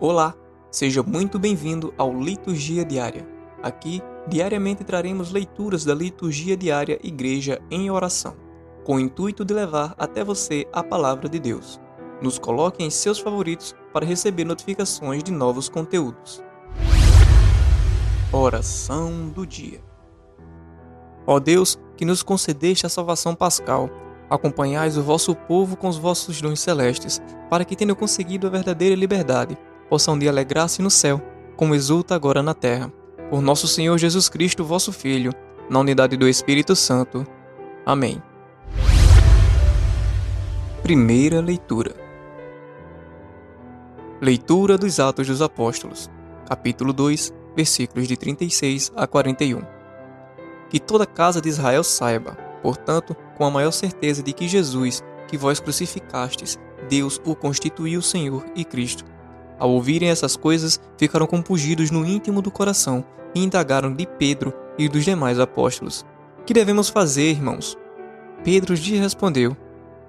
Olá, seja muito bem-vindo ao Liturgia Diária. Aqui, diariamente traremos leituras da Liturgia Diária Igreja em Oração, com o intuito de levar até você a palavra de Deus. Nos coloque em seus favoritos para receber notificações de novos conteúdos. Oração do Dia Ó Deus, que nos concedeste a salvação pascal, acompanhais o vosso povo com os vossos dons celestes, para que, tendo conseguido a verdadeira liberdade, possam de alegrar-se no céu, como exulta agora na terra. Por nosso Senhor Jesus Cristo, vosso Filho, na unidade do Espírito Santo. Amém. Primeira leitura. Leitura dos Atos dos Apóstolos, capítulo 2, versículos de 36 a 41. Que toda a casa de Israel saiba, portanto, com a maior certeza de que Jesus, que vós crucificastes, Deus o constituiu Senhor e Cristo ao ouvirem essas coisas, ficaram compungidos no íntimo do coração e indagaram de Pedro e dos demais apóstolos: Que devemos fazer, irmãos? Pedro lhes respondeu: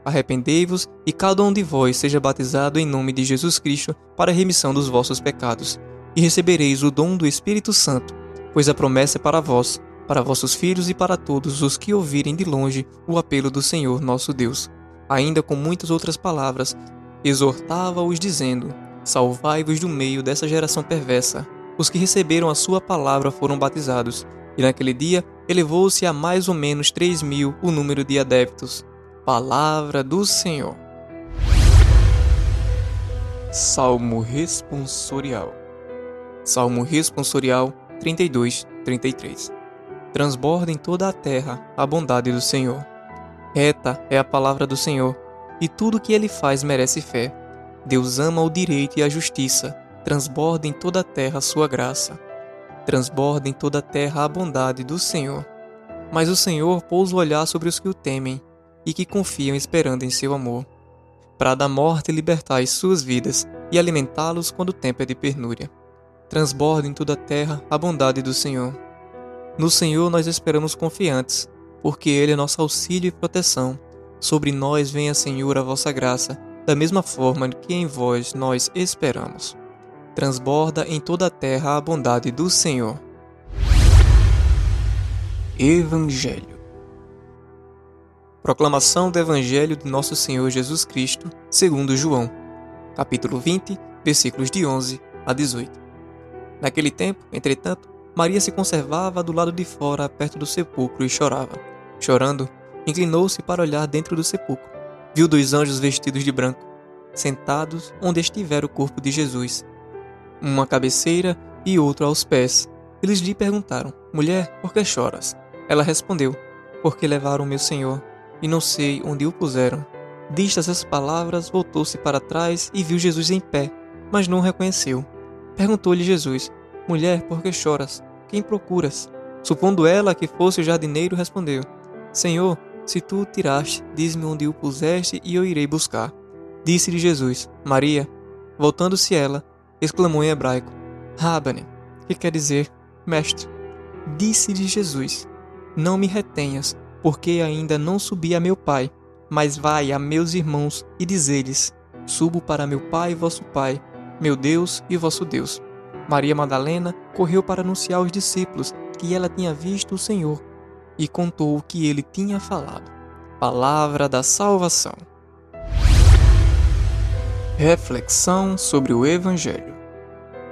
Arrependei-vos e cada um de vós seja batizado em nome de Jesus Cristo para a remissão dos vossos pecados, e recebereis o dom do Espírito Santo, pois a promessa é para vós, para vossos filhos e para todos os que ouvirem de longe o apelo do Senhor nosso Deus. Ainda com muitas outras palavras, exortava-os dizendo: Salvai-vos do meio dessa geração perversa. Os que receberam a sua palavra foram batizados, e naquele dia elevou-se a mais ou menos três mil o número de adeptos. Palavra do Senhor. Salmo responsorial. Salmo responsorial 32, 33. Transborda em toda a terra a bondade do Senhor. Reta é a palavra do Senhor, e tudo que ele faz merece fé. Deus ama o direito e a justiça, transborda em toda a terra a sua graça. Transborda em toda a terra a bondade do Senhor. Mas o Senhor pousa o olhar sobre os que o temem e que confiam esperando em seu amor, para da morte libertar as suas vidas e alimentá-los quando o tempo é de penúria. Transborda em toda a terra a bondade do Senhor. No Senhor nós esperamos confiantes, porque Ele é nosso auxílio e proteção. Sobre nós venha, Senhor, a vossa graça da mesma forma que em vós nós esperamos. Transborda em toda a terra a bondade do Senhor. Evangelho Proclamação do Evangelho de Nosso Senhor Jesus Cristo, segundo João, capítulo 20, versículos de 11 a 18. Naquele tempo, entretanto, Maria se conservava do lado de fora, perto do sepulcro, e chorava. Chorando, inclinou-se para olhar dentro do sepulcro viu dois anjos vestidos de branco, sentados onde estivera o corpo de Jesus, uma à cabeceira e outro aos pés. Eles lhe perguntaram: Mulher, por que choras? Ela respondeu: Porque levaram meu Senhor, e não sei onde o puseram. Distas as palavras, voltou-se para trás e viu Jesus em pé, mas não o reconheceu. Perguntou-lhe Jesus: Mulher, por que choras? Quem procuras? Supondo ela que fosse o jardineiro, respondeu: Senhor, se tu o tiraste, diz-me onde o puseste e eu irei buscar. Disse-lhe Jesus, Maria. Voltando-se ela, exclamou em hebraico, Rabane, que quer dizer, mestre. Disse-lhe Jesus, não me retenhas, porque ainda não subi a meu pai, mas vai a meus irmãos e diz-lhes, subo para meu pai e vosso pai, meu Deus e vosso Deus. Maria Madalena correu para anunciar aos discípulos que ela tinha visto o Senhor e contou o que ele tinha falado. Palavra da salvação. Reflexão sobre o Evangelho.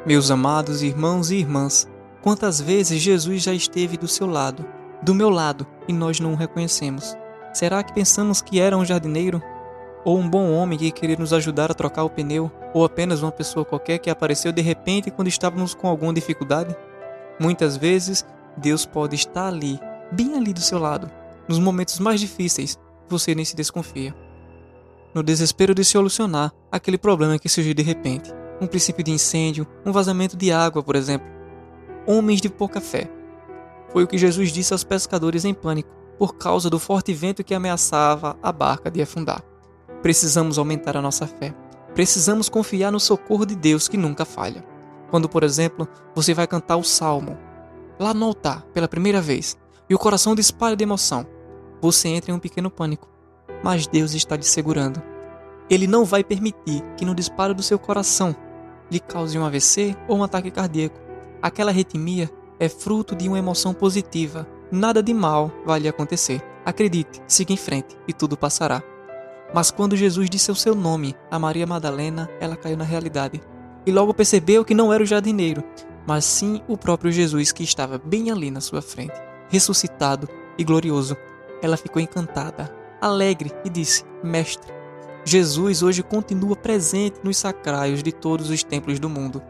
Meus amados irmãos e irmãs, quantas vezes Jesus já esteve do seu lado, do meu lado, e nós não o reconhecemos? Será que pensamos que era um jardineiro? Ou um bom homem que queria nos ajudar a trocar o pneu? Ou apenas uma pessoa qualquer que apareceu de repente quando estávamos com alguma dificuldade? Muitas vezes, Deus pode estar ali bem ali do seu lado, nos momentos mais difíceis, você nem se desconfia. No desespero de solucionar aquele problema que surgiu de repente, um princípio de incêndio, um vazamento de água, por exemplo. Homens de pouca fé. Foi o que Jesus disse aos pescadores em pânico, por causa do forte vento que ameaçava a barca de afundar. Precisamos aumentar a nossa fé. Precisamos confiar no socorro de Deus que nunca falha. Quando, por exemplo, você vai cantar o salmo, lá no altar, pela primeira vez, e o coração dispara de emoção. Você entra em um pequeno pânico, mas Deus está te segurando. Ele não vai permitir que no disparo do seu coração lhe cause um AVC ou um ataque cardíaco. Aquela arritmia é fruto de uma emoção positiva. Nada de mal vai lhe acontecer. Acredite, siga em frente e tudo passará. Mas quando Jesus disse o seu nome a Maria Madalena, ela caiu na realidade. E logo percebeu que não era o jardineiro, mas sim o próprio Jesus que estava bem ali na sua frente, ressuscitado e glorioso. Ela ficou encantada, alegre e disse: Mestre, Jesus hoje continua presente nos sacrários de todos os templos do mundo.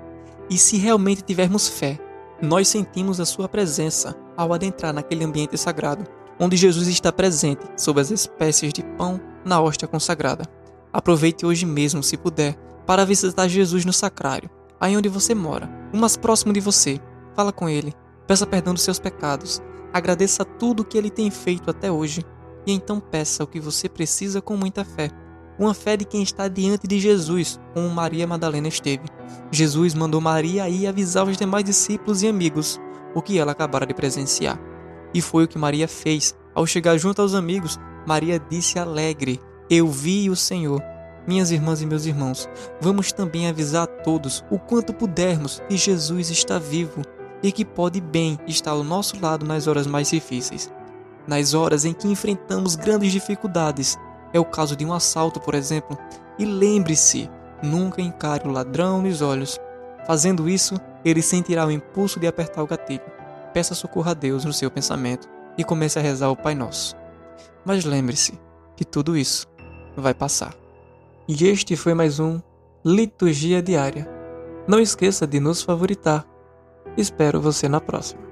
E se realmente tivermos fé, nós sentimos a sua presença ao adentrar naquele ambiente sagrado, onde Jesus está presente sob as espécies de pão na hóstia consagrada. Aproveite hoje mesmo, se puder, para visitar Jesus no sacrário, aí onde você mora, o mais próximo de você. Fala com ele, peça perdão dos seus pecados, agradeça tudo o que ele tem feito até hoje e então peça o que você precisa com muita fé. Uma fé de quem está diante de Jesus, como Maria Madalena esteve. Jesus mandou Maria ir avisar os demais discípulos e amigos o que ela acabara de presenciar. E foi o que Maria fez. Ao chegar junto aos amigos, Maria disse alegre: Eu vi o Senhor. Minhas irmãs e meus irmãos, vamos também avisar a todos o quanto pudermos que Jesus está vivo e que pode bem estar ao nosso lado nas horas mais difíceis. Nas horas em que enfrentamos grandes dificuldades, é o caso de um assalto, por exemplo, e lembre-se, nunca encare o ladrão nos olhos. Fazendo isso, ele sentirá o impulso de apertar o gatilho. Peça socorro a Deus no seu pensamento e comece a rezar o Pai Nosso. Mas lembre-se que tudo isso vai passar. E este foi mais um Liturgia Diária. Não esqueça de nos favoritar. Espero você na próxima.